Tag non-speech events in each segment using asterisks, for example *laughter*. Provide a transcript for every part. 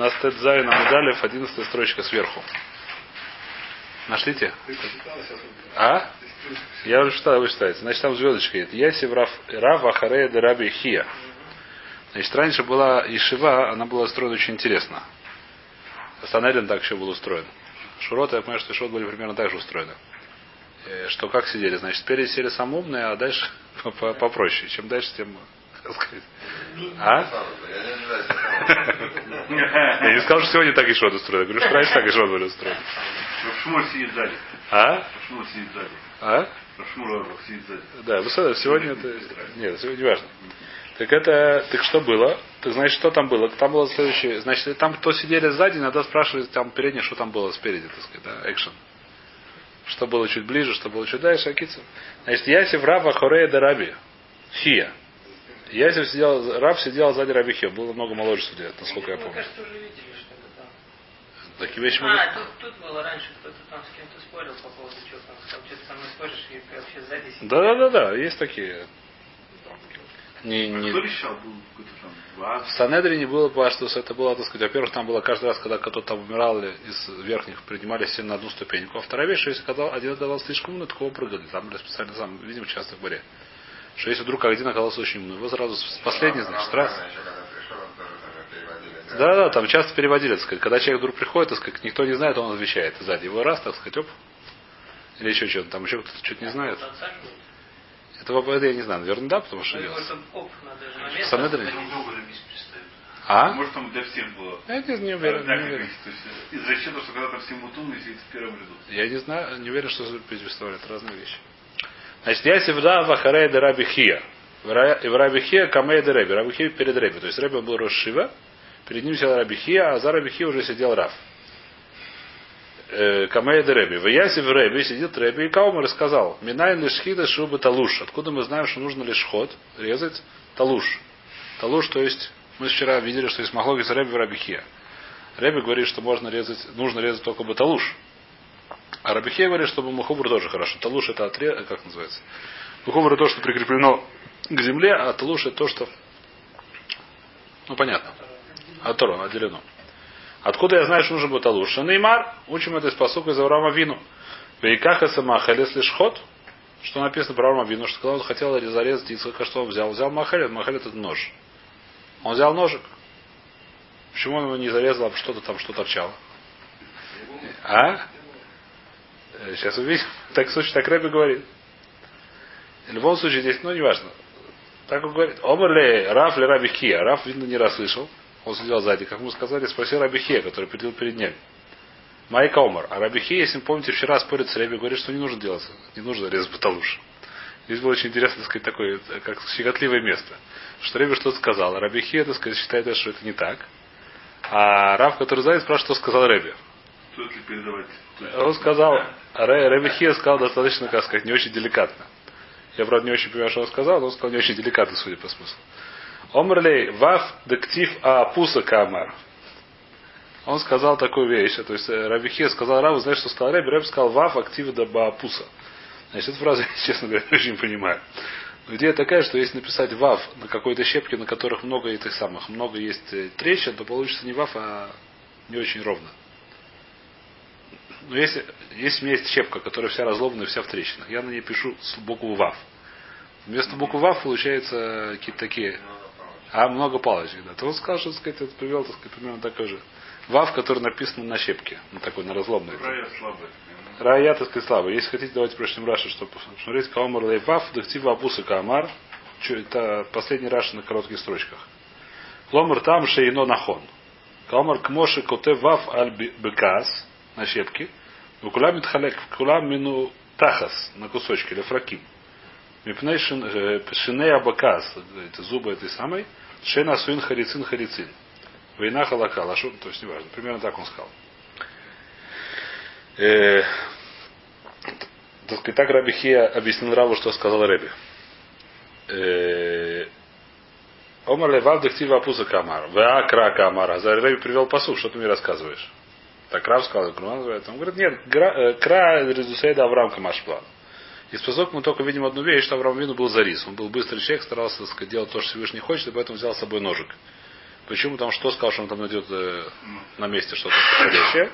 Нас Тедзайн Амудалев, 11 строчка сверху. Нашлите? А? Я уже читал, вы читаете. Значит, там звездочка есть. Ясив Рав, Рав Ахарея де Раби Хия. Значит, раньше была Ишива, она была устроена очень интересно. Санерин так еще был устроен. Шуроты, я понимаю, что Шурот были примерно так же устроены. Э, Что как сидели? Значит, спереди сели самые умные, а дальше *laughs* попроще. Чем дальше, тем *laughs* сказать. А? *laughs* Я не сказал, что сегодня так и шот устроен. Я говорю, что раньше так и шот были устроены. Шмур сидит сзади. А? Шмур сидит сзади. А? Шмур сидит сзади. Да, сказали, сегодня это... Нет, сегодня не важно. Так это, так что было? Так значит, что там было? Там было следующее. Значит, там, кто сидели сзади, надо спрашивать там переднее, что там было спереди, так сказать, да, экшен. Что было чуть ближе, что было чуть дальше, акицу. Значит, Ясив Раба Хорея де Хия. Ясив сидел, Раб сидел сзади Раби Хия. Было много моложе судья, насколько я Мы, помню. кажется, уже видели, что это там. Такие вещи могут... А, тут, тут было раньше, кто-то там с кем-то спорил по поводу чего там, сказал, что ты со мной споришь, и вообще сзади сидишь. Да, да, да, да, есть такие. Не, А не... Кто решал? Был какой-то там Ваз. В Санедрине было, по что это было, так сказать, во-первых, там было каждый раз, когда кто-то там умирал или из верхних, поднимались все на одну ступеньку. А вторая вещь, что если когда один оказался слишком умный, такого прыгали. Там были специально, сам, видим часто в баре. Что если вдруг один оказался очень умный, его сразу с последний, значит, раз. Да, да, там часто переводили, так сказать. Когда человек вдруг приходит, так сказать, никто не знает, он отвечает сзади. Его раз, так сказать, оп. Или еще что-то. Там еще кто-то что-то не знает. Этого это я не знаю. Наверное, да, потому что делать. вместе представить. А? Может там для всех было. Я не, не уверен, не уверен. количество. То есть, Из расчета, что когда там все мутуны сидит в первом ряду. Я не знаю, не уверен, что представляет разные вещи. Значит, я всегда в Ахарей де Раби Хия. В Раби Хия Камей де Реби. Раби Хия перед Реби. То есть Реби был Рошива, перед ним сидел Раби Хия, а за Раби Хия уже сидел Рав. Э, Камей де Реби. В Ясе в Реби сидит Реби и Каумар сказал, Минай лишхида шуба талуш. Откуда мы знаем, что нужно лишь ход резать талуш. Талуш, то есть, мы вчера видели, что есть махлогис Реби в Раби Хия. Реби говорит, что можно резать, нужно резать только баталуш. А Рабихей говорит, что Мухубр тоже хорошо. Талуш это отре... как называется? Мухубр то, что прикреплено к земле, а талуш это то, что... Ну, понятно. От Тора отделено. Откуда я знаю, что нужен был талуш? Неймар, учим это из посука из Авраама Вину. Вейкаха самахалес лишь ход, что написано про Авраама Вину, что когда он хотел зарезать Ицхака, что он взял? Взял махалет, махалет это нож. Он взял ножик. Почему он его не зарезал, а что-то там что торчало? А? Э, Сейчас увидим. Так, слушай, так Рэбби говорит. В любом случае здесь, ну, неважно. Так он говорит. Омар ли Раф ли Раби Хия. Раф, видно, не расслышал. Он сидел сзади. Как мы сказали, спросил Раби Хия, который придел перед ним. Майка Омар. А Раби Хия, если вы помните, вчера спорит с Рэбби, говорит, что не нужно делать. Не нужно резать баталуш. Здесь было очень интересно, так сказать, такое, как щекотливое место. Что Рэбби что-то сказал. Раби Хия, так сказать, считает, что это не так. А Раф, который сзади, спрашивает, что сказал Рэбби. Стоит ли передавать? Он сказал, а Рэ- Рэбби Хия сказал достаточно, как сказать, не очень деликатно. Я, правда, не очень понимаю, что он сказал, но он сказал не очень деликатно, судя по смыслу. Омрлей вав дектив а пуса камар. Он сказал такую вещь, то есть э, Раби Хия сказал Раву, знаешь, что сказал Рэбби? Рэбби сказал вав актив да баапуса. Значит, эту фразу, *laughs* честно говоря, не очень понимаю. Но идея такая, что если написать вав на какой-то щепке, на которых много этих самых, много есть э, трещин, то получится не вав, а не очень ровно. Но если, если у меня есть щепка, которая вся разломана и вся в трещинах, я на ней пишу букву ВАВ. Вместо буквы ВАВ получается какие-то такие, а много палочек, да. То он сказал, что так сказать, это привел, так сказать, примерно такой же. ВАВ, который написан на щепке, на такой, на разломной. Рая слабая. Рая, так сказать, слабый. Если хотите, давайте прочтем Раши, чтобы посмотреть. Каомар лейвав, дактива абуса каамар. Чё, Это последний Раши на коротких строчках. Ломар там шейно нахон. Каомар кмоши коте вав аль бекас на щепке. Вкулам митхалек, вкулам мину тахас на кусочки, или фраким. Мипней шин- э, шиней абакас, эти зубы этой самой. Шена суин харицин харицин. Война халака, лашон, то есть неважно. Примерно так он сказал. Э, так сказать, так Раби Хия объяснил Раву, что сказал Раби. Э, Омар левав дектива апуза камар. Ва кра камар. А за Раби привел посух, что ты мне рассказываешь? Так Рав сказал, Крума называется. Он говорит, нет, гра- э, кра резусейда Авраам Камашплан. Из посок мы только видим одну вещь, что Авраам Вину был зарис. Он был быстрый человек, старался так сказать, делать то, что Всевышний хочет, и поэтому взял с собой ножик. Почему? Потому что сказал, что он там найдет э, на месте что-то подходящее.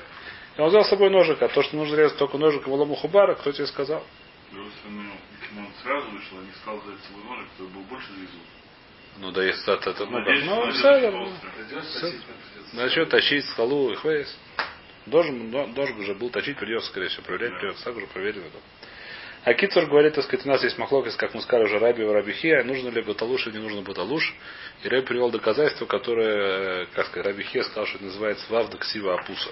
И он взял с собой ножик, а то, что нужно резать только ножиком Лому Хубара, кто тебе сказал? если он, сразу вышел, а не стал взять свой ножик, то был больше завезут. Ну да, если это, это ну, ну, все, все. Начнет тащить скалу и хвейс. Должен, до- должен уже был точить, придется, скорее всего, проверять, придется, так уже проверено. А Кицур говорит, так сказать, у нас есть махлокис, как мы сказали уже, Раби и Рабихия, нужно ли баталуш или не нужно баталуш. И Раби привел доказательство, которое, э, как сказать, Рабихия сказал, что это называется Вавда Ксива Апуса.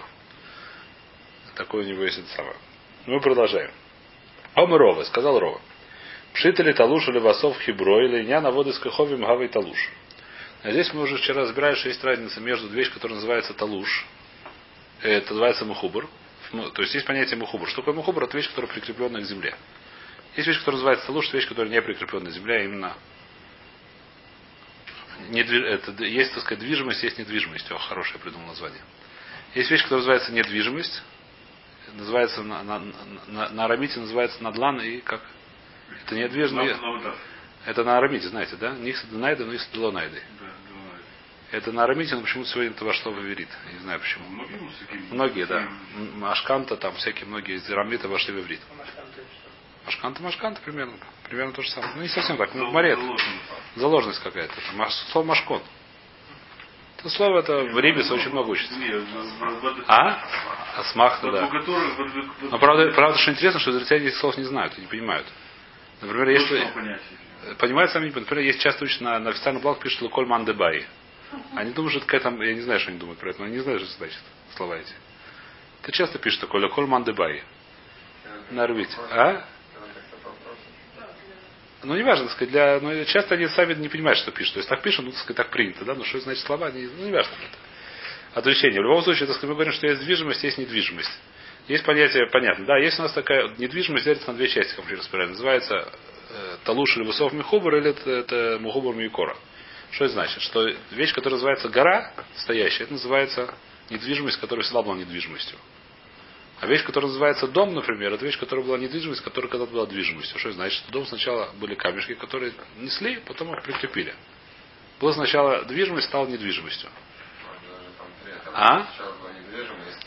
Такое у него есть это самое. Мы продолжаем. Омы Рова, сказал Рова. Пшитали талуш или васов хибро или ня на воды с каховим гавой талуш. А здесь мы уже вчера разбирали, что есть разница между вещь, которая называется талуш. Это называется мухубр. Ну, То есть есть понятие мухубр. Что такое мухубр? Это вещь, которая прикрепленная к земле. Есть вещь, которая называется талуш, это вещь, которая не прикрепленная к земле, а именно недви- это, есть, так сказать, движимость, есть недвижимость. О, хорошее придумал название. Есть вещь, которая называется недвижимость. Называется на, на, на, на арамите называется надлан и как? Это недвижимость. Это на арамите, знаете, да? Нихс найда, но их найды. Да, да. Это на арамите, но почему-то сегодня это вошло в иврит. Не знаю почему. Многие да. М- Ашканта, там всякие многие из арамита вошли в иврит. А Машкан, то есть что? Ашканта, Машканта примерно. Примерно то же самое. Ну, не совсем так. Ну, заложено. Заложенность какая-то. Слово Машкон. Это слово это в Рибис очень много учится. Не, А? Асмахта, вот да. у которых- вот- вот- вот- Но правда, правда, что интересно, что израильтяне этих слов не знают и не понимают. Например, если... Понимают сами, например, есть часто учат на, на официальном блоге пишут Луколь Мандебай. Они думают, что это какая-то, я не знаю, что они думают про это, но они не знают, что значит, слова эти. Это часто пишут такое Луколь Мандебай. На орбите. А? Ну, не важно, сказать, для, ну, часто они сами не понимают, что пишут. То есть так пишут, ну, так сказать, так принято, да, но что значит слова, не, ну, не важно. Отвлечение. В любом случае, так мы говорим, что есть движимость, есть недвижимость. Есть понятие, понятно, да, есть у нас такая недвижимость делится на две части, как мы разбирали. Называется э, талуш или высов михубр, или это, это мухубр микора. Что это значит? Что вещь, которая называется гора стоящая, это называется недвижимость, которая всегда была недвижимостью. А вещь, которая называется дом, например, это вещь, которая была недвижимость, которая когда-то была движимостью. Что это значит? Что дом сначала были камешки, которые несли, потом их прикрепили. Была сначала движимость, стала недвижимостью. А?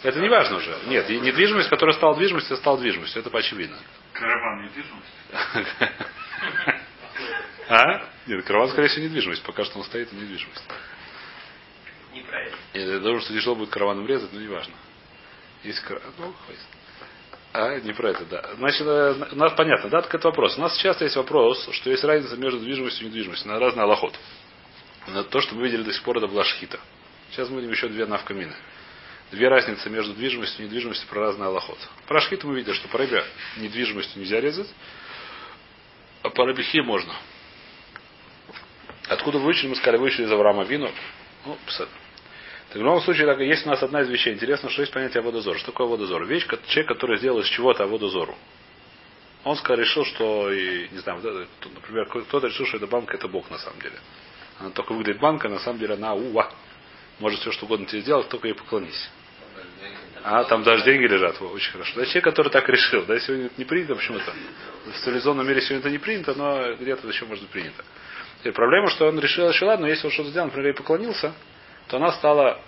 Это не важно уже. Нет, недвижимость, которая стала движимостью, стала движимостью. Это очевидно. Караван недвижимости. *laughs* А? Нет, караван, скорее всего, недвижимость. Пока что он стоит, недвижимость. Неправильно. Я думаю, что тяжело будет караваном резать, но не важно. Есть караван. Ну. А, не про это, да. Значит, э, у нас понятно, да, так это вопрос. У нас часто есть вопрос, что есть разница между движимостью и недвижимостью. На разный аллоход. На то, что мы видели до сих пор, это была шхита. Сейчас мы видим еще две навкамины. Две разницы между движимостью и недвижимостью про разный аллоход. Про шхиту мы видели, что по рыбе недвижимостью нельзя резать, а по рыбихе можно. Откуда выучили, мы сказали, выучили из Авраама Вину. Ну. Так в любом случае, так, есть у нас одна из вещей. Интересно, что есть понятие водозора. Что такое водозор? Вещь, человек, который сделал из чего-то водозору. Он сказал, решил, что, и, не знаю, например, кто-то решил, что эта банка это Бог на самом деле. Она только выглядит банка, на самом деле она уа. Может все что угодно тебе сделать, только ей поклонись. А, там даже деньги лежат. Очень хорошо. Да, человек, который так решил. Да, сегодня это не принято почему-то. В цивилизованном мире сегодня это не принято, но где-то еще может принято. И проблема, что он решил, что ладно, если он что-то сделал, например, ей поклонился, то она стала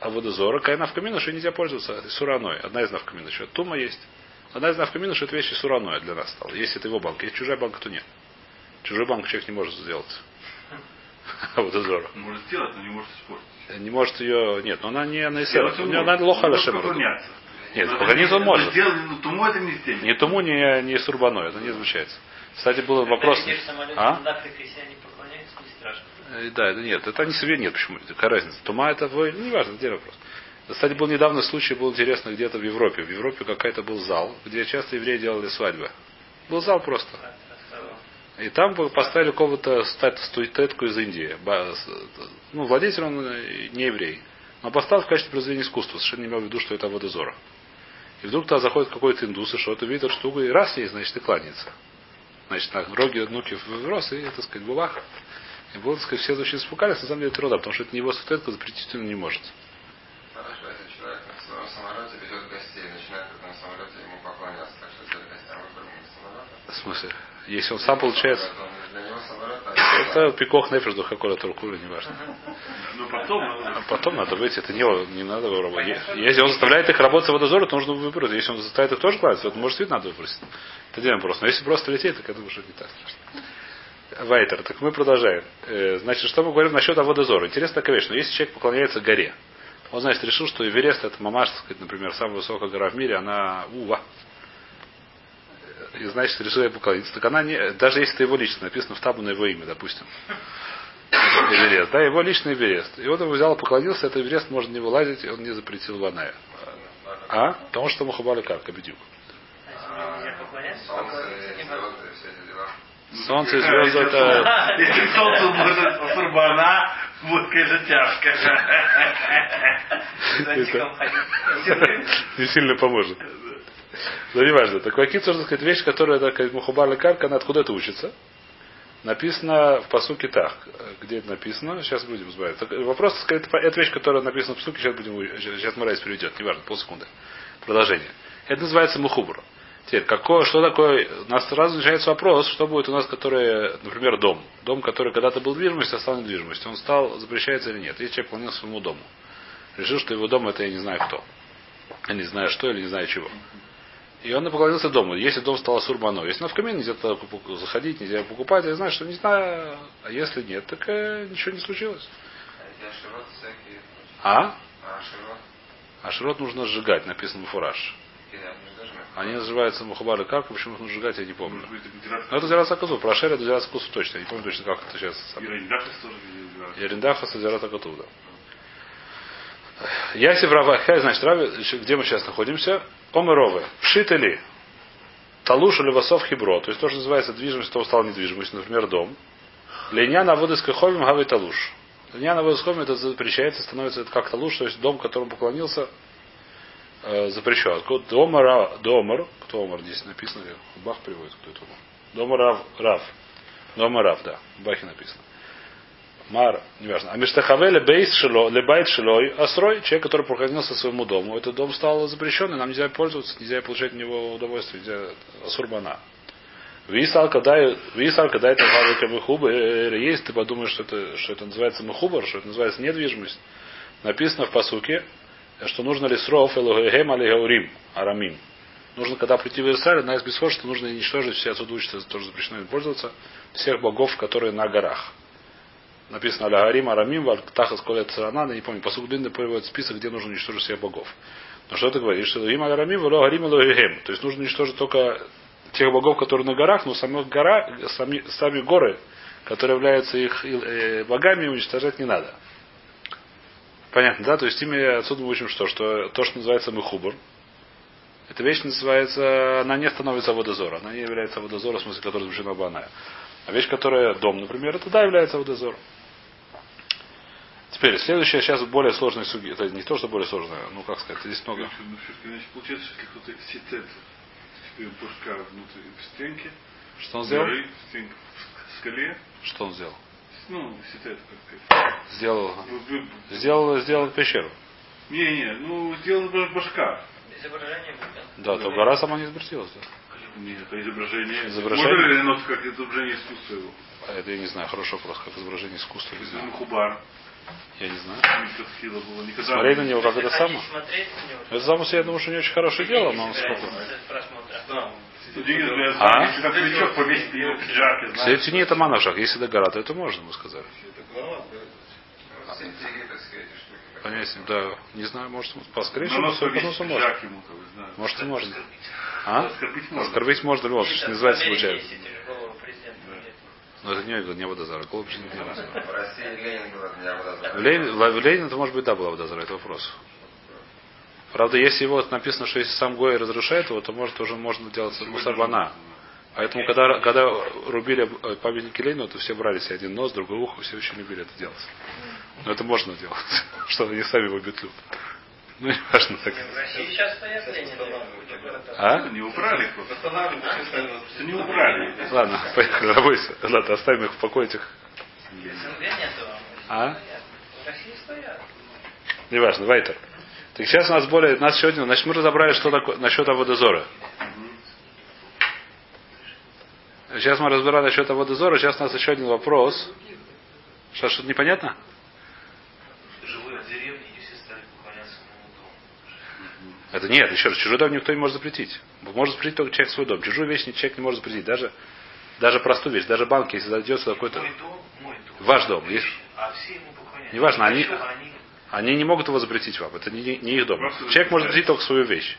Аводозора, какая навкамина, что нельзя пользоваться сураной. Одна из навкамин, еще тума есть. Одна из навкамин, что это вещи сураной для нас стала. Если это его банк. Если чужая банка, то нет. Чужой банк человек не может сделать. *laughs* Аводозора. Может сделать, но не может испортить. Не может ее. Нет, но она не на эсерах. У нее она может. лоха Он лошем. может поклоняться. Нет, поклониться он может. Тому не тому, ни сурбаной. Это не изучается. Кстати, был вопрос. А? Э, Да, это нет, это не себе нет, почему? Какая разница? Тума это вы, не важно, где вопрос. Кстати, был недавно случай, был интересно где-то в Европе. В Европе какой-то был зал, где часто евреи делали свадьбы. Был зал просто. И там поставили кого-то стат- статуэтку из Индии. С- Ну, владетель он э, не еврей. Но поставил в качестве произведения искусства, совершенно не имел в виду, что это водозора. И вдруг туда заходит какой-то индус, и что-то видит эту штуку, и раз есть, значит, и кланяется. Значит, на роги внуки врос, и, так сказать, бубах. И было, так сказать, все очень испугались, на самом деле, это рода, потому что это не его статуэтка, запретить он не может. Хорошо, если человек в своем самолете везет гостей, начинает в этом самолете ему поклоняться, так что это гостям выпрыгнуть из самолета. В смысле? Если он сам получается. Самолет, он Для него самолет, а Это пикох нефиш до какой туркуля, не важно. Ну потом, А потом надо выйти, это не, не надо его работать. Если он заставляет их работать в водозоре, то нужно выбрать. Если он заставляет их тоже класть, то может вид надо выбросить. Это один вопрос. Но если просто лететь, так я думаю, что не так страшно. Вайтер, так мы продолжаем. Э, Значит, что мы говорим насчет Аводозора? Интересная такая вещь, но если человек поклоняется горе, он, значит, решил, что Эверест это мамаш, так сказать, например, самая высокая гора в мире, она ува. И значит, решил ей поклониться. Так она не, даже если это его лично, написано в табу на его имя, допустим. Эверест, да, его личный Эверест. И вот он взял поклонился, это Эверест можно не вылазить, и он не запретил Ваная. А? Потому что Мухабали. А нельзя поклоняться, солнце, и звезды это... Если солнце может сурбана, водка это тяжко. Не сильно поможет. Но не важно. Так Вакицур, так сказать, вещь, которая такая Мухабали Карка, она откуда это учится? Написано в посуке так. Где это написано? Сейчас будем избавить. Вопрос, сказать, это вещь, которая написана в посуке, сейчас будем, сейчас Морайс приведет, неважно, полсекунды. Продолжение. Это называется Мухубр. Теперь, какое, что такое, у нас сразу начинается вопрос, что будет у нас, который, например, дом. Дом, который когда-то был недвижимостью, а стал недвижимостью. Он стал, запрещается или нет. Если человек поклонился своему дому. Решил, что его дом это я не знаю кто. Я не знаю что или не знаю чего. И он поклонился дому. Если дом стал сурбано, если на в камин нельзя туда заходить, нельзя покупать, я знаю, что не знаю. А если нет, так э, ничего не случилось. А. А? Широт нужно сжигать, написано фураж. они называются мухабары как, почему их нужно сжигать, я не помню. Но это Зират Акату. Про Шер это Зират Акату точно. Я не помню точно, как это сейчас. И Рейндахас тоже. И Риндаха с Зират Акату, да. Ясив Равахай, значит, Рави, где мы сейчас находимся? Омеровы. Пшитали. Талуш или Васов Хибро. То есть то, что называется движимость, то стал недвижимость, например, дом. Линя на Каховим Гавы Талуш. Линя на Каховим это запрещается, становится это как Талуш, то есть дом, которому поклонился, э, запрещен. Домар, Домар, кто Омар здесь написано, Бах приводит, кто это Омар. Домар Рав, Рав. Домар Рав, да, в Бахе написано. Мар, неважно. А Миштахавеле бейс шило, лебайт шилой, асрой, человек, который поклонился своему дому. Этот дом стал запрещенный, нам нельзя пользоваться, нельзя получать от него удовольствие, нельзя асурбана. Висал, когда висал, когда это гавы мехубы, есть, ты подумаешь, что это, что это называется мехубар, что это называется недвижимость. Написано в посуке, что нужно ли сров элогегем алигаурим, арамим. Нужно, когда прийти в Иерусалим, одна из что нужно уничтожить, все отсюда учатся, тоже запрещено им пользоваться, всех богов, которые на горах. Написано Алягарим, Арамим, Вальтахас Коля Царанана, не помню, посуд длинный приводит список, где нужно уничтожить всех богов. Но что это говорит? Что им Алягарим, Алягарим, Алягарим. То есть нужно уничтожить только тех богов, которые на горах, но самих гора, сами, сами горы, которые являются их э, богами, уничтожать не надо. Понятно, да? То есть ими отсюда мы учим что? Что то, что называется мехубр, эта вещь называется, она не становится водозора, она не является водозором, в смысле, которая запрещена баная. А вещь, которая дом, например, это да, является водозором. Теперь, следующая сейчас более сложная суги. Это не то, что более сложная, ну как сказать, здесь много. Ну, всё-таки, значит, получается, что кто-то в башка внутри в стенке, Что он сделал? в стенке, в скале, Что он сделал? ну, сидит, как сказать. Сделал, Ну, вы- сделал, сделал пещеру. Не-не, ну, сделал баш- башка. Изображение будет. Да, то гора сама не запретилась. Да. Нет, это изображение. Изображение? Можно ли оно как изображение искусства его? А это я не знаю, хороший вопрос, как изображение искусства, не знаю. Хубар. Я не знаю. Смотреть на него, как это само. Это само себе, я думаю, что не очень хорошее дело, но собирается сколько. с просмотра. Деньги для А? Если тени это манавшах. Если до гора, то это можно, мы сказали. Все штуки. Понятно, да. Не знаю, может, по скорее На всего, нос судя по повесить носу можно. Может, и можно. А? Оскорбить можно. Оскорбить можно, любого, что не называется Америке случайно. есть эти голову президента. Но это не, не водозара. Голубь не водозара. В России Ленин был водозар. В Ленин, это может быть да была водозара, это вопрос. Правда, если его написано, что если сам Гой разрушает его, то может тоже можно делать мусарбана. Поэтому, когда, когда рубили э, памятники Ленину, то все брали себе один нос, другое ухо, все очень любили это делать. Но это можно делать, *laughs* что они сами его бетлют. Ну, не важно так. В России сейчас стоят. А? Не убрали их не убрали. Ладно, поехали, работайте. Ладно, оставим их в покое этих. В СНГ нету. А? В России стоят. Неважно, Вайтер. Так сейчас у нас более, нас сегодня, значит, мы разобрали, что такое насчет Аводозора. Сейчас мы разбираем насчет Аводозора, сейчас у нас еще один вопрос. Что, что-то непонятно? Живые в деревне, и все стали поклоняться моему дому. Это нет, еще раз, чужой дом никто не может запретить. Может запретить только человек свой дом. Чужую вещь человек не может запретить. Даже, даже простую вещь, даже банк, если зайдет сюда какой-то... Мой дом, мой дом. Ваш дом, есть? А все ему поклоняются. Неважно, они- они Они не могут его запретить вам. Это не, не их дом. Просто Человек может запретить только свою вещь.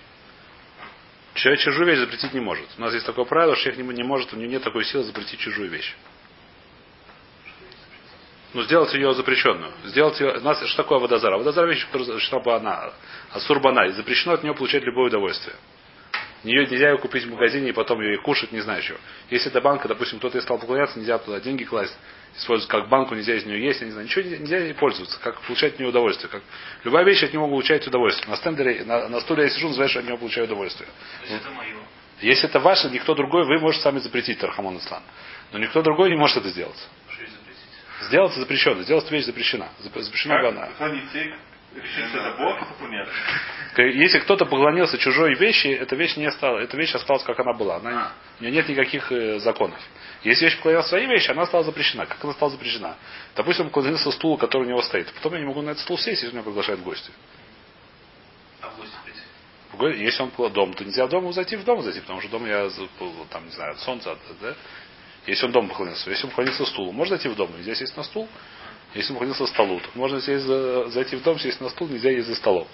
Человек чужую вещь запретить не может. У нас есть такое правило, что человек не, не может, у него нет такой силы запретить чужую вещь. Ну, сделать ее запрещенную. Сделать ее... У нас что такое водозар? А водозар вещь, которая она, асурбана, и запрещено от нее получать любое удовольствие. Ее нельзя ее купить в магазине и потом ее и кушать, не знаю чего. Если это банка, допустим, кто-то и стал поклоняться, нельзя туда деньги класть, использовать как банку, нельзя из нее есть, я не знаю, ничего нельзя, ей пользоваться, как получать от нее удовольствие. Как... Любая вещь от него получает удовольствие. На стендере, на, на стуле я сижу, называешь, от него получаю удовольствие. То есть это мое. Если это ваше, никто другой, вы можете сами запретить Тархамон Ислам. Но никто другой не может это сделать. Сделать запрещено, сделать вещь запрещена. Зап- Запрещена она. Это Бог, понятно. Если кто-то поклонился чужой вещи, эта вещь не стала, эта вещь осталась как она была. Она, У нее нет никаких э, законов. Если вещь поклонялась своей вещи, она стала запрещена. Как она стала запрещена? Допустим, он поклонился стулу, который у него стоит. Потом я не могу на этот стул сесть, если меня приглашают в гости. А в гости? В Если он дом, то нельзя дома зайти, в дом зайти, потому что дом я там, не знаю, от солнца, от- да? Если он дома поклонился. Если он поклонился стулу, можно зайти в дом, нельзя сесть на стул. Если он поклонился столу, то можно сесть за- зайти в дом, сесть на стул, нельзя есть за столом.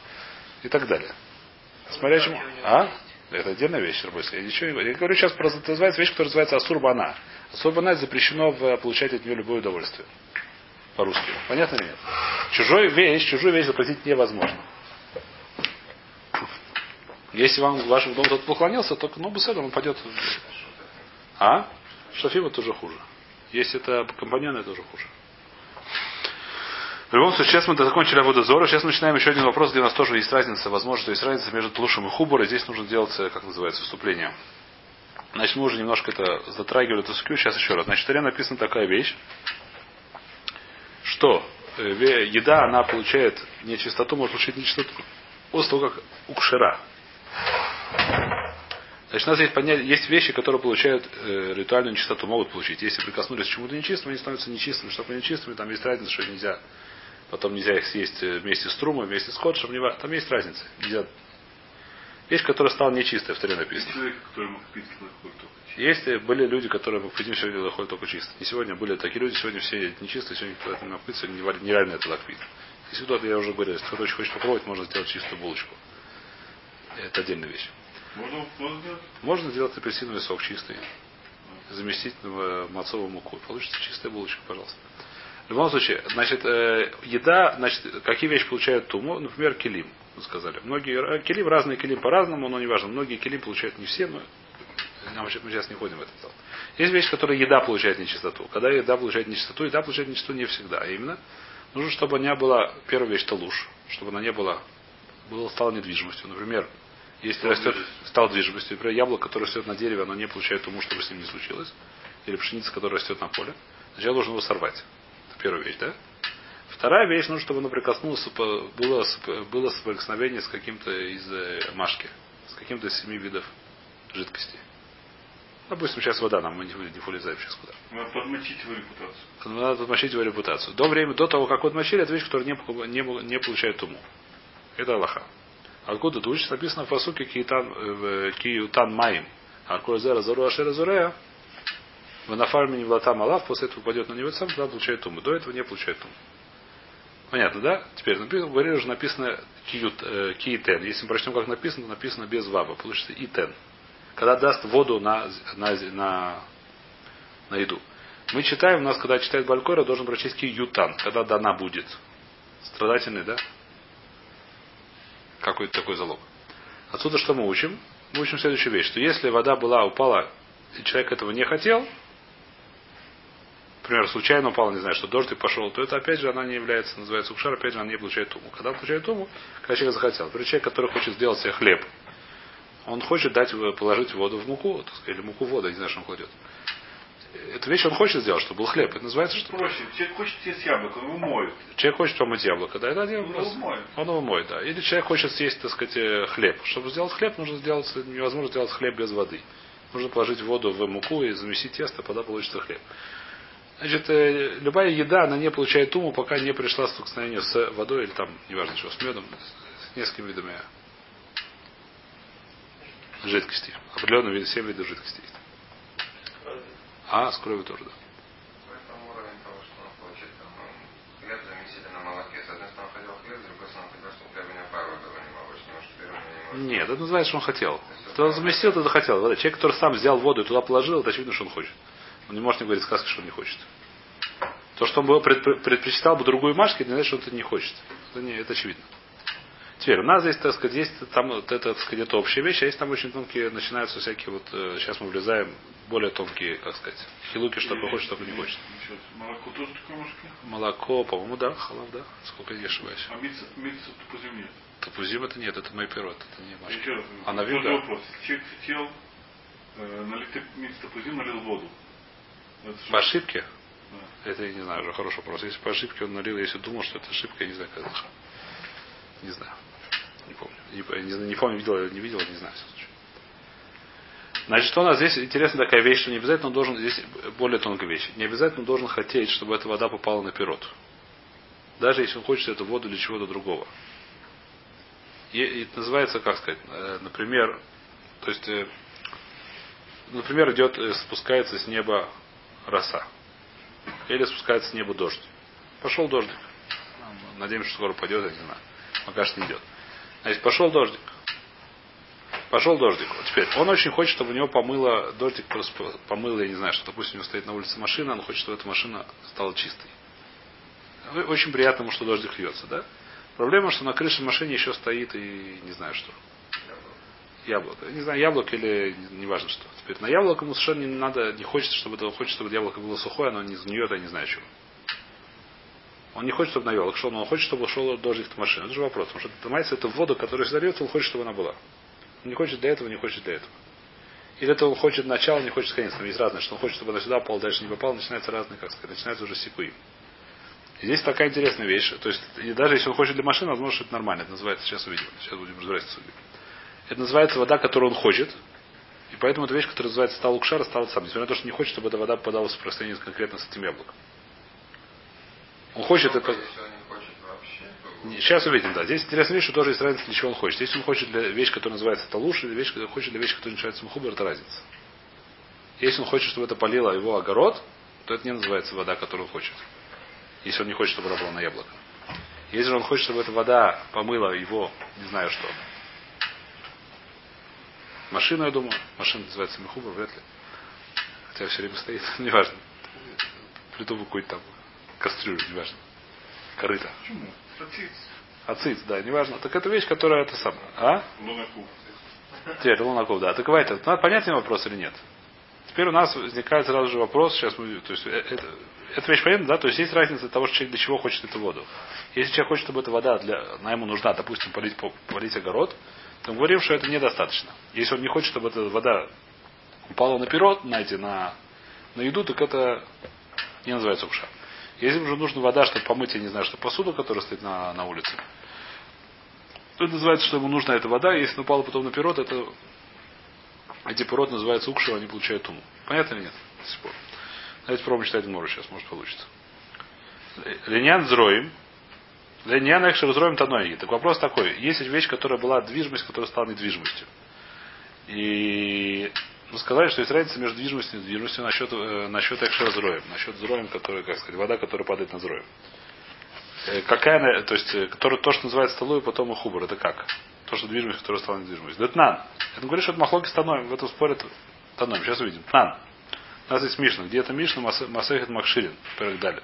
И так далее. Смотря чему. А? Это отдельная вещь, рабочая. Я ничего не говорю. Я говорю сейчас про это называется вещь, которая называется асурбана. Асурбана запрещено в- получать от нее любое удовольствие. По-русски. Понятно или нет? Чужой вещь, чужую вещь заплатить невозможно. Если вам в вашем доме кто-то поклонился, то ну беседа он пойдет. А? Шафим это уже хуже. Если это компаньон, это уже хуже. В любом случае, сейчас мы закончили Аводозора. Сейчас мы начинаем еще один вопрос, где у нас тоже есть разница. Возможно, что есть разница между Тлушем и Хубором. Здесь нужно делать, э, как называется, вступление. Значит, мы уже немножко это затрагивали, эту скью. Сейчас еще раз. Значит, в Торе написана такая вещь, что э, еда, она получает нечистоту, может получить нечистоту после того, как укшера. Значит, у нас есть, понятие, есть вещи, которые получают э, ритуальную нечистоту, могут получить. Если прикоснулись к чему-то нечистому, они становятся нечистыми. Что такое нечистыми, там есть разница, что нельзя. Потом нельзя их съесть э, вместе с трумой, вместе с котшем. не ва- Там есть разница. Нельзя. Вещь, которая стала нечистой, в Торе написано. Человек, который мог пить алкоголь только чисто. Есть э, были люди, которые мы пьем сегодня заходят только чисто. Не сегодня были такие люди, сегодня все нечистые, сегодня кто это напит, сегодня нереально- это пить. Если кто-то, я уже говорил, если кто-то очень хочет попробовать, можно сделать чистую булочку. Это отдельная вещь. Можно, можно? Можно сделать апельсиновый сок чистый. Заместить в мацовую муку. Получится чистая булочка, пожалуйста. В любом случае, значит, э, еда, значит, какие вещи получают туму? Например, килим, мы сказали. Многие, э, килим, разные килим по-разному, но не важно. Многие килим получают не все, но мы сейчас не ходим в этот зал. Есть вещи, которые еда получает нечистоту. Когда еда получает нечистоту, еда получает нечистоту не всегда. А именно, нужно, чтобы она была, первая вещь, это луж, чтобы она не была, была, стала недвижимостью. Например, если растет, стал движимостью, например, яблоко, которое растет на дереве, оно не получает тому, чтобы с ним не случилось. Или пшеница, которая растет на поле. Я должен его сорвать. Это первая вещь, да? Вторая вещь, нужно, чтобы оно прикоснулось, было, было соприкосновение с каким-то из э, машки, с каким-то из семи видов жидкости. Допустим, сейчас вода, нам мы не, не вылезаем сейчас куда. Надо подмочить его репутацию. Надо подмочить его репутацию. До времени, до того, как подмочили, это вещь, которая не, не, не получает туму. Это Аллаха. Откуда это учится? Написано в киютан, э, в киютан маим. Аркурзера зару ашера зурея. В нафарме не влатам алав, после этого упадет на него сам, тогда получает туму. До этого не получает туму. Понятно, да? Теперь написано, говорили уже написано киют, э, киитен. Если мы прочтем, как написано, то написано без ваба. Получится итен. Когда даст воду на, на, на, на еду. Мы читаем, у нас, когда читает Балькора, должен прочесть киютан, когда дана будет. Страдательный, да? Какой-то такой залог. Отсюда что мы учим? Мы учим следующую вещь, что если вода была, упала, и человек этого не хотел, например, случайно упала, не знаю, что дождь и пошел, то это опять же она не является, называется укшар, опять же она не получает туму. Когда получает туму, когда человек захотел. Например, человек, который хочет сделать себе хлеб, он хочет дать, положить воду в муку, так сказать, или муку в воду, не знаю, что он кладет. Эту вещь он хочет сделать, чтобы был хлеб. Это называется, что Проще. Человек хочет съесть яблоко, он его моет. человек хочет помыть яблоко. Да, это один Он вопрос. его моет. Он его моет, да. Или человек хочет съесть, так сказать, э, хлеб. Чтобы сделать хлеб, нужно сделать, невозможно сделать хлеб без воды. Нужно положить воду в муку и замесить тесто, тогда получится хлеб. Значит, э, любая еда, она не получает туму, пока не пришла в столкновение с водой или там, неважно что, с медом, с несколькими видами жидкостей. Определенные виды, семь видов жидкостей. А, с кровью тоже, да. Ну. Нет, это называется, что он хотел. Кто он заместил, то захотел. Человек, который сам взял воду и туда положил, это очевидно, что он хочет. Он не может не говорить сказки, что он не хочет. То, что он предпочитал бы другую машки, это не значит, что он это не хочет. Это, не, это очевидно. Теперь, у нас здесь, так сказать, есть там вот это, так сказать, это общая вещь, а есть там очень тонкие, начинаются всякие вот, э, сейчас мы влезаем, более тонкие, как сказать, хилуки, что хочет, что не хочет. Молоко тоже такое может? Молоко, по-моему, да, халав, да, сколько я не ошибаюсь. А мица, мица тупозим нет. Тапузим это нет, это майперот, это не машки. Еще раз. А на Тот вилка? вопрос. Человек хотел э, налить мица тупозим, налил воду. По ошибке? Да. Это я не знаю, уже хороший вопрос. Если по ошибке он налил, если думал, что это ошибка, я не знаю, как это. Не знаю. Не помню. Не, не, не помню, видел или не видел, не знаю. Значит, что у нас здесь интересная такая вещь, что не обязательно он должен, здесь более тонкая вещь, не обязательно он должен хотеть, чтобы эта вода попала на пирот. Даже если он хочет эту воду для чего-то другого. И, и это называется, как сказать, э, например, то есть, э, например, идет, э, спускается с неба роса. Или спускается с неба дождь. Пошел дождик. Надеемся, что скоро пойдет, я не знаю. Пока что не идет. Значит, пошел дождик. Пошел дождик. Вот теперь, он очень хочет, чтобы у него помыло, дождик просто помыло, я не знаю, что, допустим, у него стоит на улице машина, он хочет, чтобы эта машина стала чистой. Очень приятно ему, что дождик льется, да? Проблема, что на крыше машины еще стоит и не знаю что. Яблоко. Не знаю, яблоко или не- неважно что. Теперь на яблоко ему совершенно не надо, не хочет, чтобы это, хочет, чтобы яблоко было сухое, оно не сгниет, я не знаю чего. Он не хочет, чтобы на яблоко шел, но он хочет, чтобы шел дождик в машину. Это же вопрос. Потому что понимаете, это вода, которая сюда льется, он хочет, чтобы она была. Он не хочет для этого, не хочет для этого. Или это он хочет начало, не хочет конец. Там есть разное, что он хочет, чтобы она сюда попала, дальше не попала, начинается разные, как сказать, начинается уже сикуи. И здесь такая интересная вещь. То есть, и даже если он хочет для машины, возможно, что это нормально. Это называется, сейчас увидим. Сейчас будем разбираться с. Это называется вода, которую он хочет. И поэтому эта вещь, которая называется стал укшар, стала сам. Несмотря на то, что не хочет, чтобы эта вода попадала в соприкосновение конкретно с этим яблоком. Он хочет это... Сейчас увидим, да. Здесь интересная вещь, что тоже есть разница, для чего он хочет. Если он хочет для вещи, которая называется талуш, или вещь, которая хочет для вещи, которая называется мухубер, это разница. Если он хочет, чтобы это полило его огород, то это не называется вода, которую он хочет. Если он не хочет, чтобы она была на яблоко. Если же он хочет, чтобы эта вода помыла его, не знаю что. Машину, я думаю. Машина называется Мехуба, вряд ли. Хотя все время стоит, *laughs* неважно. Плиту какую-то там, кастрюлю, неважно. Корыто. Почему? Ациц. Ациц, да, неважно. Так это вещь, которая это самое. А? Лунаку. Теперь Лунаков, да. Так давайте, надо понятный вопрос или нет? Теперь у нас возникает сразу же вопрос, сейчас мы, то есть, э, это, эта вещь понятна, да? То есть есть разница того, что для чего хочет эту воду. Если человек хочет, чтобы эта вода для, она ему нужна, допустим, полить, по- полить огород, то мы говорим, что это недостаточно. Если он не хочет, чтобы эта вода упала на пирот, знаете, на, на еду, так это не называется укша. Если уже нужна вода, чтобы помыть, я не знаю, что посуду, которая стоит на, на улице, то это называется, что ему нужна эта вода, и если упала потом на пирот, это эти пирот называются укши, они получают туму. Понятно или нет? До сих пор. Давайте попробуем читать Мору сейчас, может получится. Ленян зроим. Ленян экшер зроим таной. Так вопрос такой. Есть вещь, которая была движимость, которая стала недвижимостью. И мы сказали, что есть разница между движимостью и недвижимостью насчет, э, насчет экшер зроем. Насчет зроем, который, как сказать, вода, которая падает на зроем. Э, какая она, то есть, э, который, то, что называется и потом и хубар, это как? То, что движимость, которая стала недвижимость. Детнан. Это говорит, что это махлоки станоем. В этом спорят таноем. Сейчас увидим. Тнан. У нас есть Мишна. Где это Мишна? Мас- Масехет Макширин. Перек далее.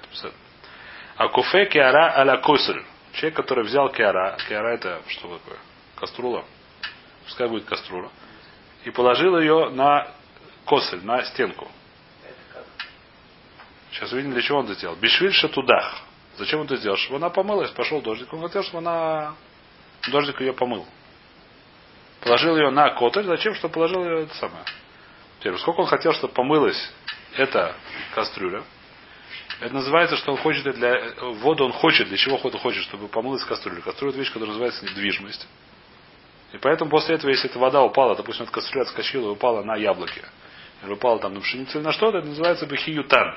А куфе киара аля кусель. Человек, который взял киара. Киара это что такое? Каструла. Пускай будет каструла. И положил ее на косель, на стенку. Сейчас увидим, для чего он это сделал. Бишвиль шатудах. Зачем он это сделал? Чтобы она помылась, пошел дождик. Он хотел, чтобы она... Дождик ее помыл. Положил ее на котель. Зачем? Чтобы положил ее это самое. Теперь, сколько он хотел, чтобы помылась это кастрюля. Это называется, что он хочет для воду он хочет, для чего он хочет, чтобы помылась кастрюля. Кастрюля это вещь, которая называется недвижимость. И поэтому после этого, если эта вода упала, допустим, эта кастрюля отскочила и упала на яблоки, или упала там на пшеницу или на что-то, это называется бахиютан.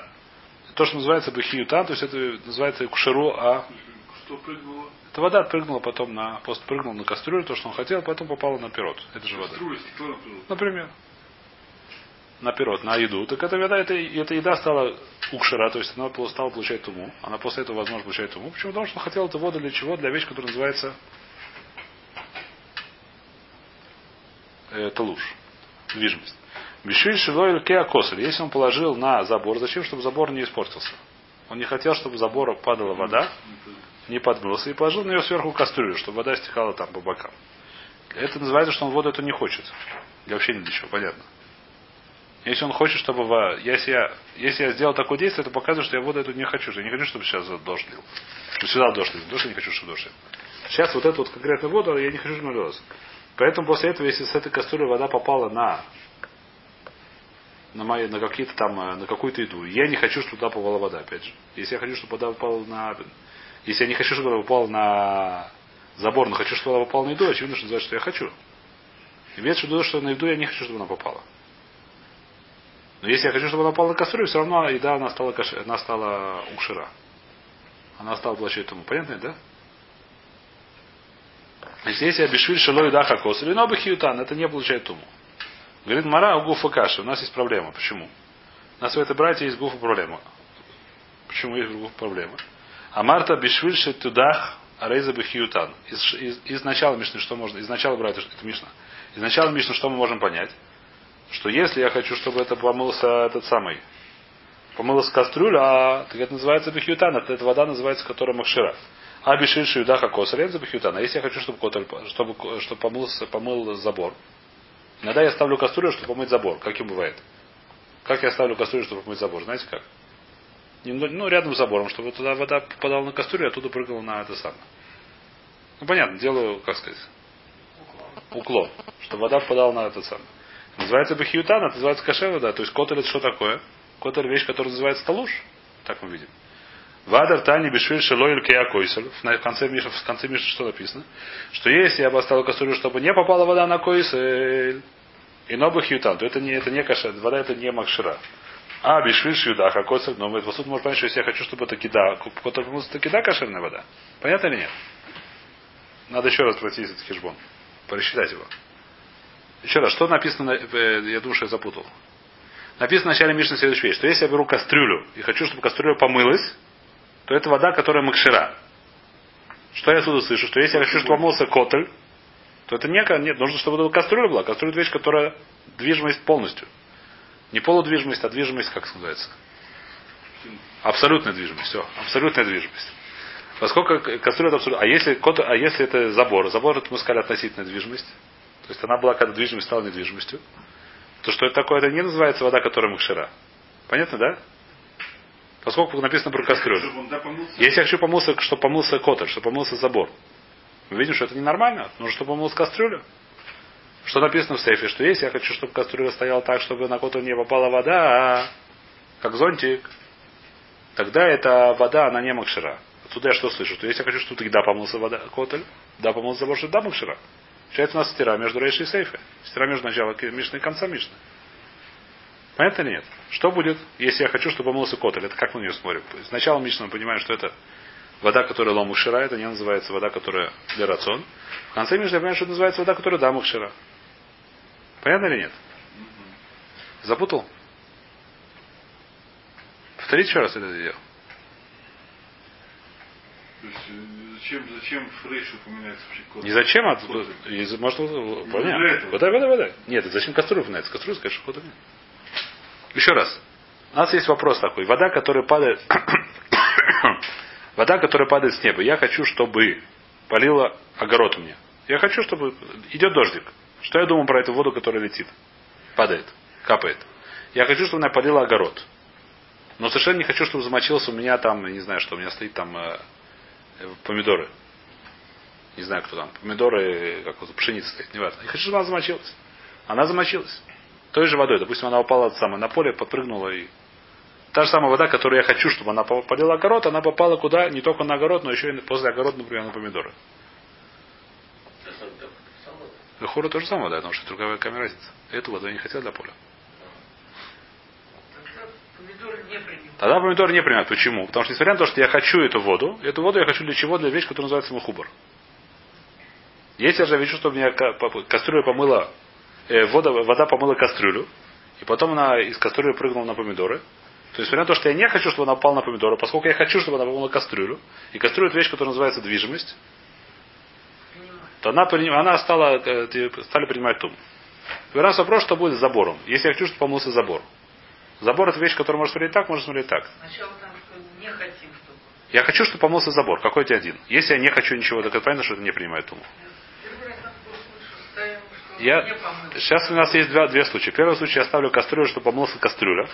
То, что называется бахиютан, то есть это называется кушеру, а Что прыгнуло? эта вода отпрыгнула потом на, просто прыгнула на кастрюлю, то, что он хотел, потом попала на пирот. Это же вода. Например. На пирот, на еду. Так эта вода, это, эта еда стала укшера, то есть она стала получать туму. Она после этого, возможно, получает туму. Почему? Потому что он хотел эту воду для чего? Для вещи, которая называется э, талуш. Движимость. Бешиль шилой кеакосель. Если он положил на забор, зачем? Чтобы забор не испортился. Он не хотел, чтобы забора падала вода, не подмылся, и положил на нее сверху кастрюлю, чтобы вода стекала там по бокам. Это называется, что он воду эту не хочет. Для вообще ни для чего, понятно. Если он хочет, чтобы во- если я, если я сделал такое действие, это показывает, что я воду эту не хочу. Я не хочу, чтобы сейчас дождь лил. Сюда дождь лил. Дождь я не хочу, чтобы дождь лил. Сейчас вот эту вот конкретную воду я не хочу, чтобы она лилась. Поэтому после этого, если с этой кастрюли вода попала на на, мои, на какие-то там, э, на какую-то еду. Я не хочу, чтобы туда попала вода, опять же. Если я хочу, чтобы вода попала на... Если я не хочу, чтобы вода попала на забор, но хочу, чтобы вода попала на еду, очевидно, что называется, что я хочу. Имеется в виду, что на еду я не хочу, чтобы она попала. Но если я хочу, чтобы она попала на кастрюлю, все равно еда, она стала, каше, она стала укшира. Она стала площадь тому. Понятно, да? Если я бешвиль шелой даха кос, или нобы это не получает туму. Говорит Мара, у гуфа каши. У нас есть проблема. Почему? У нас в этой братья есть гуфа проблема. Почему есть гуфа проблема? А Марта бешвиль шетудах арейза бихиютан. Из, из, начала Мишны что можно? Из начала братья, это Мишна. Из начала Мишны что мы можем понять? Что если я хочу, чтобы это помылся этот самый, помылась кастрюля, а так это называется бихиютан, это, это вода называется, которая махшира. А бешиль шиюдаха косарен за бихиютан. А если я хочу, чтобы, котель, чтобы, чтобы помылся, помыл забор, Иногда я ставлю кастрюлю, чтобы помыть забор. Как и бывает. Как я ставлю кастрюлю, чтобы помыть забор? Знаете как? Ну, рядом с забором, чтобы туда вода попадала на кастрюлю, а оттуда прыгала на это самое. Ну, понятно, делаю, как сказать, уклон. Чтобы вода попадала на этот самый. Называется бахиютан, это называется каше вода. То есть котель это что такое? Котель вещь, которая называется талуш. Так мы видим. Вадар Тани Бешвиль Шелойль Кеакойсель. В конце Миша, в конце Миша что написано? Что если я бы оставил кастрюлю, чтобы не попала вода на койсель, и нобы хьютан, то это не, это не каша, вода это не макшира. А Бешвиль Шьюдаха Койсель, но мы тут можно понять, что если я хочу, чтобы это кида, это кида кошерная вода. Понятно или нет? Надо еще раз пройти этот хижбон. Пересчитать его. Еще раз, что написано, я думаю, что я запутал. Написано в начале Мишны следующая вещь, что если я беру кастрюлю и хочу, чтобы кастрюля помылась, то это вода, которая макшира. Что я отсюда слышу? Что если я хочу, чтобы помылся котель, то это не, нет, нужно, чтобы это кастрюля была. Кастрюля это вещь, которая движимость полностью. Не полудвижимость, а движимость, как называется? Абсолютная движимость. Все, абсолютная движимость. Поскольку кастрюля это абсолютно. А если, кот, а если это забор? Забор это мы сказали относительная движимость. То есть она была, когда движимость стала недвижимостью. То что это такое? Это не называется вода, которая макшира. Понятно, да? Поскольку написано про кастрюлю. Если я хочу помылся, чтобы помылся котель, чтобы помылся забор. Мы видим, что это ненормально. Нужно, чтобы помылся кастрюлю. Что написано в сейфе? Что если я хочу, чтобы кастрюля стояла так, чтобы на котель не попала вода, а как зонтик, тогда эта вода, она не макшира. Отсюда я что слышу? Что если я хочу, чтобы да, помылся вода, котель, да, помылся забор, что да, макшира. Получается у нас стира между рейшей и сейфой. Стира между начала Мишны и конца Мишны. Понятно или нет? Что будет, если я хочу, чтобы помылся котель? Это как мы на нее смотрим? Сначала Мишна мы понимаем, что это вода, которая лому шира, это не называется вода, которая для рацион. В конце Мишны я понимаю, что это называется вода, которая дамах шира. Понятно или нет? Запутал? Повторите еще раз это. То есть, э, зачем, зачем фрейш упоминается вообще кот? Не зачем, а из- может, для понятно. Вода, вода, вода. Нет, зачем кастрюля упоминается? Кастрюля, конечно, хода нет. Еще раз. У нас есть вопрос такой. Вода, которая падает... *coughs* Вода, которая падает с неба. Я хочу, чтобы полила огород мне. Я хочу, чтобы... Идет дождик. Что я думаю про эту воду, которая летит? Падает. Капает. Я хочу, чтобы она полила огород. Но совершенно не хочу, чтобы замочился у меня там, не знаю, что у меня стоит там э, э, помидоры. Не знаю, кто там. Помидоры, как пшеница стоит, не важно. Я хочу, чтобы она замочилась. Она замочилась. Той же водой. Допустим, она упала самое на поле, подпрыгнула и та же самая вода, которую я хочу, чтобы она полила огород, она попала куда? Не только на огород, но еще и после огорода, например, на помидоры. Хора то же самое, да, потому что другая камера разница. Эту воду я не хотел для поля. Тогда помидор не принимают. Почему? Потому что несмотря на то, что я хочу эту воду, эту воду я хочу для чего? Для вещи, которая называется мухубар. Если я же вижу, что меня кастрюля помыла, вода, вода помыла кастрюлю, и потом она из кастрюли прыгнула на помидоры, то есть, несмотря на то, что я не хочу, чтобы она упала на помидоры, поскольку я хочу, чтобы она помыла кастрюлю, и кастрюля это вещь, которая называется движимость, то она, она стала, э, стали принимать тум. Нас вопрос, что будет с забором. Если я хочу, чтобы помылся забор. Забор это вещь, которая может смотреть так, может смотреть так. Сначала там, что не хотим, чтобы. Я хочу, чтобы помылся забор. Какой тебе один? Если я не хочу ничего, так это понятно, что это не принимает туму. Первый раз там был случай, ставим, что Я... Сейчас у нас есть два, две случая. Первый случай я ставлю кастрюлю, чтобы помылся кастрюля.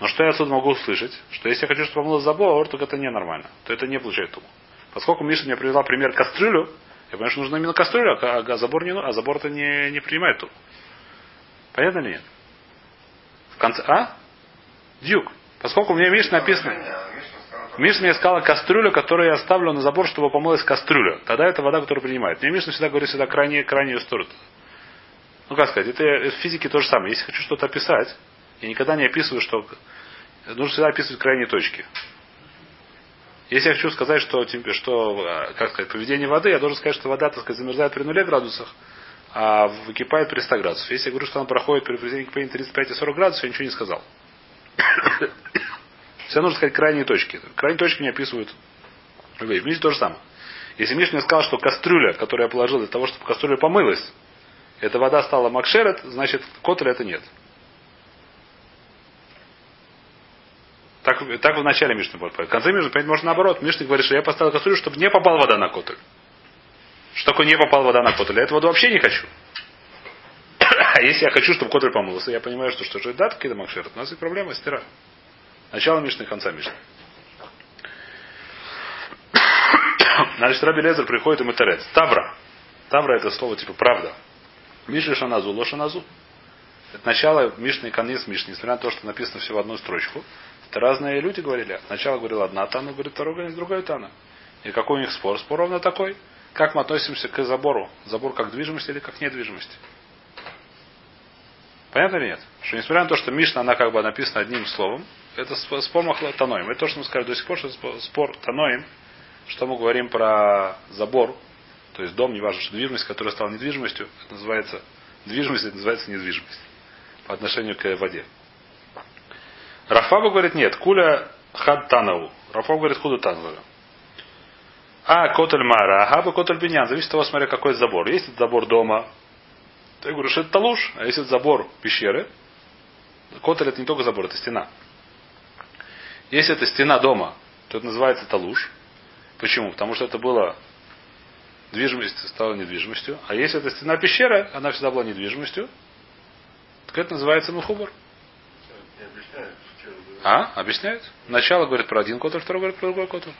Но что я отсюда могу услышать? Что если я хочу, чтобы помылся забор, то это ненормально. То это не получает туму. Поскольку Миша мне привела пример кастрюлю, я понимаю, что нужно именно кастрюля, а, а забор не, а забор это не, не принимает туму. Понятно или нет? В конце... А? Дюк. Поскольку мне Миш написано... Миш мне сказала кастрюлю, которую я ставлю на забор, чтобы помылась кастрюля. Тогда это вода, которую принимает. Мне Мишна всегда говорит всегда крайне, крайнюю сторону. Ну как сказать, это в физике то же самое. Если хочу что-то описать, я никогда не описываю, что нужно всегда описывать крайние точки. Если я хочу сказать, что, что э, как сказать, поведение воды, я должен сказать, что вода, так сказать, замерзает при нуле градусах, а выкипает при 100 градусах. Если я говорю, что она проходит при поведении кипения 35 и 40 градусов, я ничего не сказал. Всегда нужно сказать крайние точки. Крайние точки не описывают. В Мише то же самое. Если Миш мне сказал, что кастрюля, которую я положил для того, чтобы кастрюля помылась, эта вода стала макшерет, значит, котля это нет. Так, так в начале Мишны будет. В конце Мишны, понять, может наоборот. Мишна говорит, что я поставил кастрюлю, чтобы не попала вода на котель. Что такое не попала вода на котель? Я эту воду вообще не хочу. *coughs* А если я хочу, чтобы котель помылся, я понимаю, что что же да, какие-то макшерет. У нас есть проблема, стира. Начало Мишны конца Мишны. *coughs* Значит, Раби Лезер приходит и Матерец. Тавра. Тавра это слово типа правда. Мишли Шаназу, Лошаназу. Это начало Мишны и конец Мишны. Несмотря на то, что написано все в одну строчку. Это разные люди говорили. Сначала говорила одна Тана, говорит второй, говорит другая Тана. И какой у них спор? Спор ровно такой. Как мы относимся к забору? Забор как движимость или как недвижимость? Понятно или нет? Что несмотря на то, что Мишна, она как бы написана одним словом, это сп- спор Махла Таноим. Это то, что мы сказали до сих пор, что спор- Таноим, что мы говорим про забор, то есть дом, неважно, что движимость, которая стала недвижимостью, это называется движимость, это называется недвижимость по отношению к воде. Рафаба говорит, нет, куля хад танау. Рафаба говорит, худу танау. А котель мара, а котель биньян. Зависит от того, смотря какой забор. Если это забор дома, то я говорю, что это талуш. А если это забор пещеры, котель это не только забор, это стена. Если это стена дома, то это называется талуш. Почему? Потому что это было движимость стала недвижимостью. А если это стена пещеры, она всегда была недвижимостью, так это называется мухубар. А? Объясняют? Начало говорит про один котель, второй говорит про другой сначала.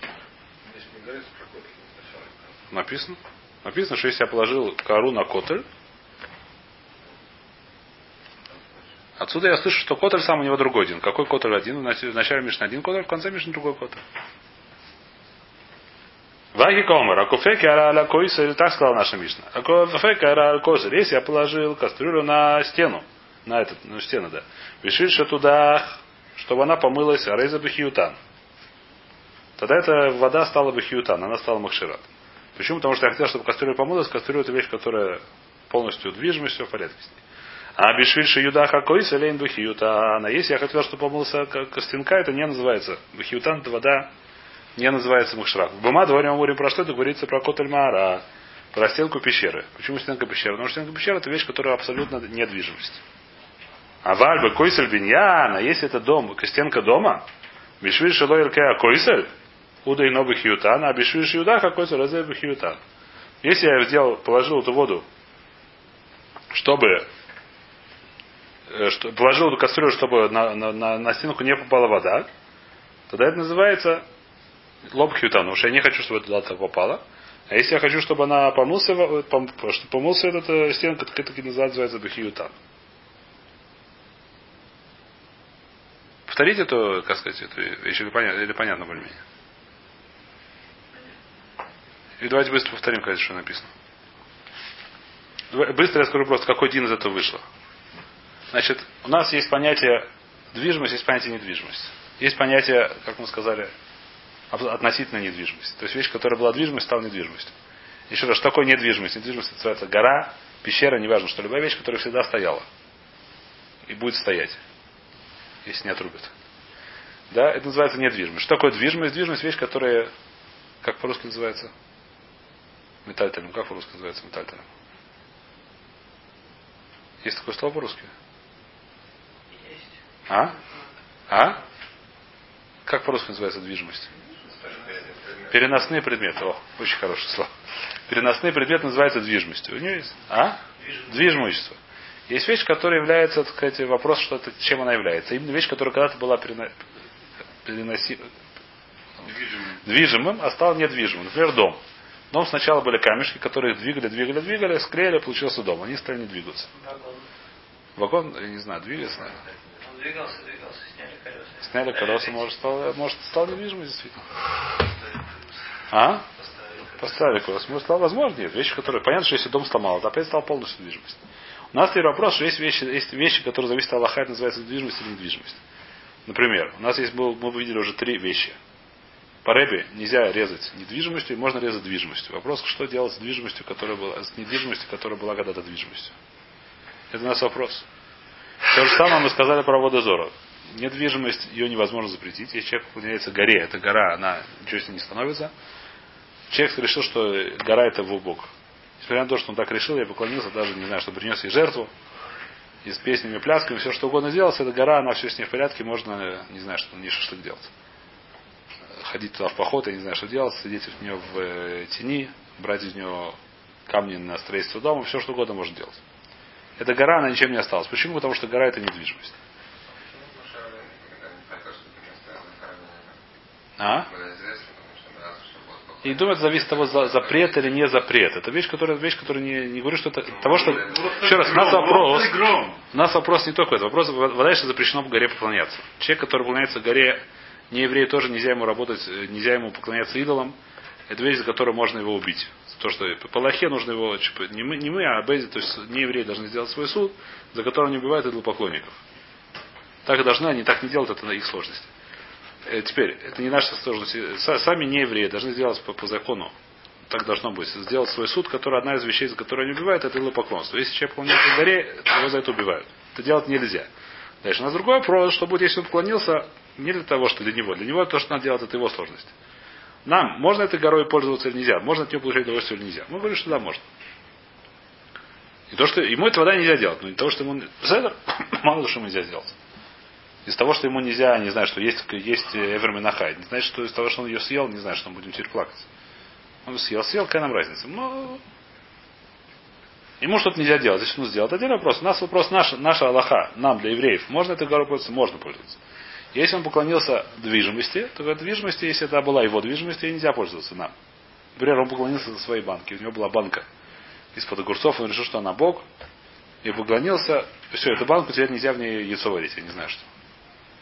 Написано. Написано, что если я положил кору на котель, отсюда я слышу, что котель сам у него другой один. Какой котель один? В нач- в начале Мишна один котель, в конце Мишна другой котель. Ваги комер, акуфеки ара аля койсер, так сказала наша Мишна. Акуфеки ара аля койсер. Если я положил кастрюлю на стену, на этот, ну стену, да, вишильша туда, чтобы она помылась, арейза бахиютан. Тогда эта вода стала бахиютан, она стала махшират. Почему? Потому что я хотел, чтобы кастрюля помылась. Кастрюля это вещь, которая полностью движимость, все в порядке с ней. А бишвильши юдаха койс лейн бахиютан. А если я хотел, чтобы помылся к- костянка, это не называется. Бахиютан это вода не называется махшрак. В Бума говорим, мы говорим про что? Это говорится про котель маара, про стенку пещеры. Почему стенка пещеры? Потому что стенка пещеры это вещь, которая абсолютно недвижимость. А вальба койсель биньяна, если это дом, стенка дома, бишвиль шелой ркеа койсель, уда и новый хьютан, а бишвиль шиюдаха койсель разе хьютан. Если я сделал, положил эту воду, чтобы что, положил эту кастрюлю, чтобы на, на, на, на стенку не попала вода, тогда это называется лоб потому что я не хочу, чтобы туда попало. А если я хочу, чтобы она помылся, во- пом- чтобы помылся этот э, стенка, так это называется бахиютан. повторить эту, как сказать, эту вещь, или понятно, или понятно более-менее? И давайте быстро повторим, конечно, что написано. Быстро я скажу просто, какой дин из этого вышло. Значит, у нас есть понятие движимость, есть понятие недвижимость. Есть понятие, как мы сказали, относительно недвижимости. То есть вещь, которая была движимость, стала недвижимостью. Еще раз, что такое недвижимость? Недвижимость называется гора, пещера, неважно, что любая вещь, которая всегда стояла. И будет стоять. Если не отрубят. Да, это называется недвижимость. Что такое движимость? Движимость вещь, которая, как по-русски называется? Метальтелем. Как по-русски называется метальтелем? Есть такое слово по-русски? А? А? Как по-русски называется движимость? Переносные предметы. О, очень хорошее слово. Переносные предметы называются движимостью. У нее есть? А? Движимость. Есть вещь, которая является, так сказать, вопрос, что это, чем она является. Именно вещь, которая когда-то была перено... переноси- Движимый. движимым, а стал недвижимым. Например, дом. Дом сначала были камешки, которые двигали, двигали, двигали, склеили, получился дом. Они стали не двигаться. Вагон. Я не знаю, наверное. Двигался, двигался, сняли колеса. Сняли колеса, может, стал, может, стал недвижимым, действительно. А? Поставили колеса. Может, стал возможно? Нет. Вещи, которые... Понятно, что если дом сломал, то опять стал полностью движимость. У нас теперь вопрос, что есть вещи, есть вещи, которые зависят от Аллаха, это называется движимость или недвижимость. Например, у нас есть мы видели уже три вещи. По рэбе нельзя резать недвижимостью, можно резать движимостью. Вопрос, что делать с движимостью, которая была, с недвижимостью, которая была когда-то движимостью. Это у нас вопрос. То же самое мы сказали про водозора. Недвижимость, ее невозможно запретить. Если человек поклоняется горе, это гора, она ничего с ней не становится. Человек решил, что гора это его бог. Несмотря на то, что он так решил, я поклонился, даже не знаю, что принес ей жертву. И с песнями, плясками, все что угодно сделал, эта гора, она все с ней в порядке, можно, не знаю, что не шашлык делать. Ходить туда в поход, я не знаю, что делать, сидеть в нее в э, тени, брать из нее камни на строительство дома, все что угодно можно делать. Эта гора, она ничем не осталась. Почему? Потому что гора это недвижимость. А? И думаю, это зависит от того, за- запрет или не запрет. Это вещь, которая, вещь, которая не, не говорю, что это того, что. Еще раз, у нас вопрос. У нас вопрос не только это. Вопрос, вода, что запрещено в горе поклоняться. Человек, который поклоняется горе, не еврей, тоже нельзя ему работать, э, нельзя ему поклоняться идолам. Это вещь, за которую можно его убить. То, что по Аллахе нужно его, типа, не мы, не мы а Бейзи, то есть не евреи должны сделать свой суд, за которым не убивают идолопоклонников. Так и должны, они так не делают, это на их сложность. Э, Теперь, это не наша сложность. Са- Сами не евреи должны сделать по, по закону. Так должно быть. Сделать свой суд, который одна из вещей, за которую они убивают, это идолопоклонство. Если человек поклоняется горе, его за это убивают. Это делать нельзя. Дальше. У нас другой вопрос, что будет, если он поклонился не для того, что для него. Для него то, что надо делать, это его сложность. Нам, можно этой горой пользоваться или нельзя? Можно от нее получать удовольствие или нельзя? Мы говорим, что да, можно. И то, что ему это вода нельзя делать, но не того, что ему... Седер, *coughs* мало ли, что ему нельзя сделать. Из того, что ему нельзя, не знаю, что есть, есть Эверминахай. Не значит, что из того, что он ее съел, не знаю, что мы будем теперь плакать. Он съел, съел, какая нам разница? Но ему что-то нельзя делать. Значит, он сделал. Это отдельный вопрос. У нас вопрос наша, наша Аллаха, нам, для евреев. Можно этой горой пользоваться? Можно пользоваться. Если он поклонился движимости, то в движимости, если это была его движимость, ей нельзя пользоваться нам. Например, он поклонился за своей банки. У него была банка из-под огурцов, он решил, что она Бог, и поклонился. Все, эту банку теперь нельзя в ней яйцо варить, я не знаю что.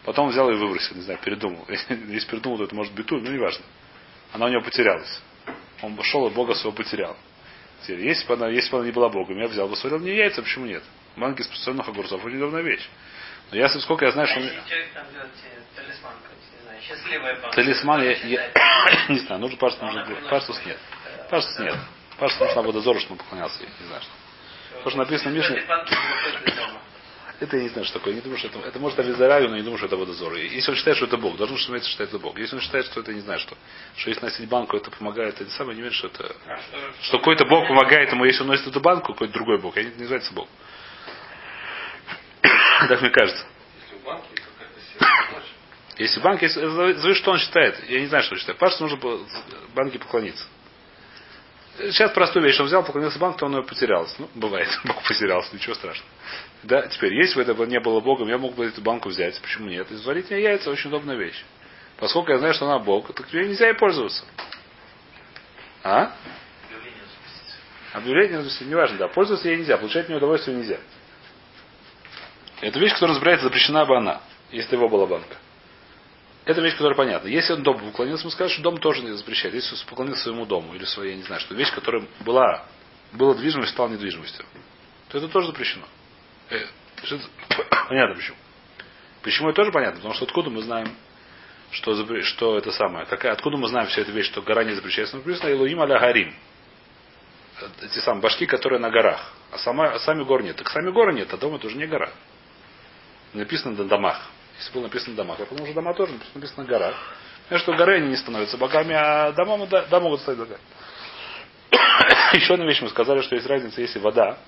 Потом взял и выбросил, не знаю, передумал. *laughs* Если передумал, то это может тут, но неважно. Она у него потерялась. Он шел и Бога своего потерял. Если бы она, если бы она не была Богом, я взял бы, сварил мне яйца, почему нет? Банки из специальных огурцов очень удобная вещь. Но я, сколько я знаю, что... Талисман, не я, я- *coughs* не знаю, нужно парсус, нужно парсус нет. Парсус нет. Парсус нужно водозору, чтобы он поклонялся, я не знаю что. То, что написано в Мишне, не это я не знаю, что такое. Не думаю, что это, это может Авизараю, но не думаю, что это водозор. Если он считает, что это Бог, должен разумеется, что это Бог. Если он считает, что это не знаю что, что если носить банку, это помогает, это самое не верит, что это А что, что какой-то Бог помогает ему, если он носит эту банку, какой-то другой Бог. Я не, не называется Бог. *coughs* Так мне кажется. Если банк, если, зависит, что он считает. Я не знаю, что он считает. Пашу нужно банке поклониться. Сейчас простую вещь, он взял, поклонился банку, то он ее потерялся. Ну, бывает, *laughs* Бог потерялся, ничего страшного. Да, теперь, если бы это не было Богом, я мог бы эту банку взять. Почему нет? И сварить мне яйца очень удобная вещь. Поскольку я знаю, что она Бог, так ей нельзя ей пользоваться. А? Объявление допустим, неважно, да, пользоваться ей нельзя, получать мне удовольствие нельзя. Это вещь, которая разбирается, запрещена бы она. Если его была банка. Это вещь, которая понятна. Если он дом поклонился, мы скажем, что дом тоже не запрещает. Если он поклонился своему дому или своей, я не знаю, что вещь, которая была, была движимость, стала недвижимостью, то это тоже запрещено. Э, *coughs* Понятно почему. Почему это тоже понятно? Потому что откуда мы знаем, что, что это самое? Какая, откуда мы знаем всю эту вещь, что гора не запрещается? Написано Илуим аля Гарим. Эти самые башки, которые на горах. А, сама, а сами гор нет. Так сами горы нет, а дом это уже не гора. Написано на домах. Если было написано на домах, я подумал, что дома тоже написано на горах. Потому что горы они не становятся богами, а дома, да, могут стать богами. Еще одна вещь мы сказали, что есть разница, если вода,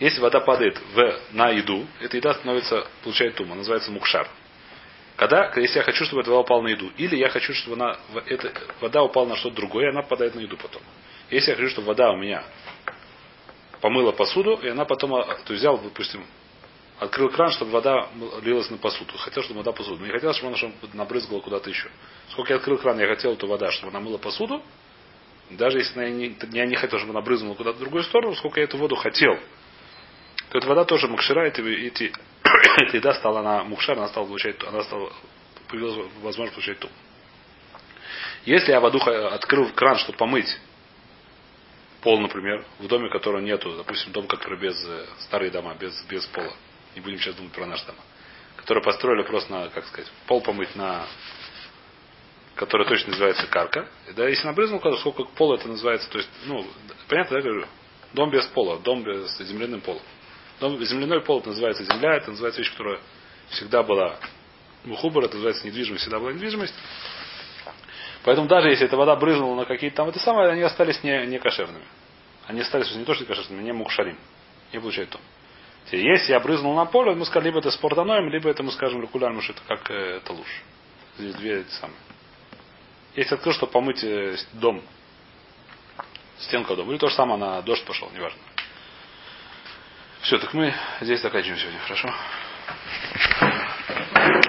если вода падает в, на еду, эта еда становится, получает тума, называется мукшар. Когда, если я хочу, чтобы эта вода упала на еду, или я хочу, чтобы она, эта вода упала на что-то другое, и она попадает на еду потом. Если я хочу, чтобы вода у меня помыла посуду, и она потом, а, то есть взял, допустим, открыл кран, чтобы вода лилась на посуду. Хотел, чтобы вода посуду. Не хотел, чтобы она набрызгала куда-то еще. Сколько я открыл кран, я хотел эту вода, чтобы она мыла посуду. Даже если я не, я не хотел, чтобы она брызнула куда-то в другую сторону, сколько я эту воду хотел, то эта вода тоже мукшира, эти, эти, *coughs* эта еда стала на мукшар, она стала получать, она стала, появилась возможность получать ту. Если я воду открыл кран, чтобы помыть пол, например, в доме, которого нету, допустим, дом, который без э, старые дома, без, без пола. Не будем сейчас думать про наш дом. Которые построили просто на, как сказать, пол помыть на которая точно называется карка. Да, если набрызнул, сколько пола это называется, то есть, ну, понятно, да, говорю? Дом без пола, дом без земляным полом. Дом, земляной пол это называется земля, это называется вещь, которая всегда была мухубар, это называется недвижимость, всегда была недвижимость. Поэтому даже если эта вода брызнула на какие-то там, это самое, они остались не, не кошерными. Они остались не то, что не кошерными, не мукшарим. Не получают то. Если я брызнул на поле, мы скажем, либо это спортаноем, либо это мы скажем регулярно, что это как э, это лучше. Здесь две эти самые. Если открыл, чтобы помыть э, дом, стенка дома, или то же самое на дождь пошел, неважно. Все, так мы здесь заканчиваем сегодня, хорошо?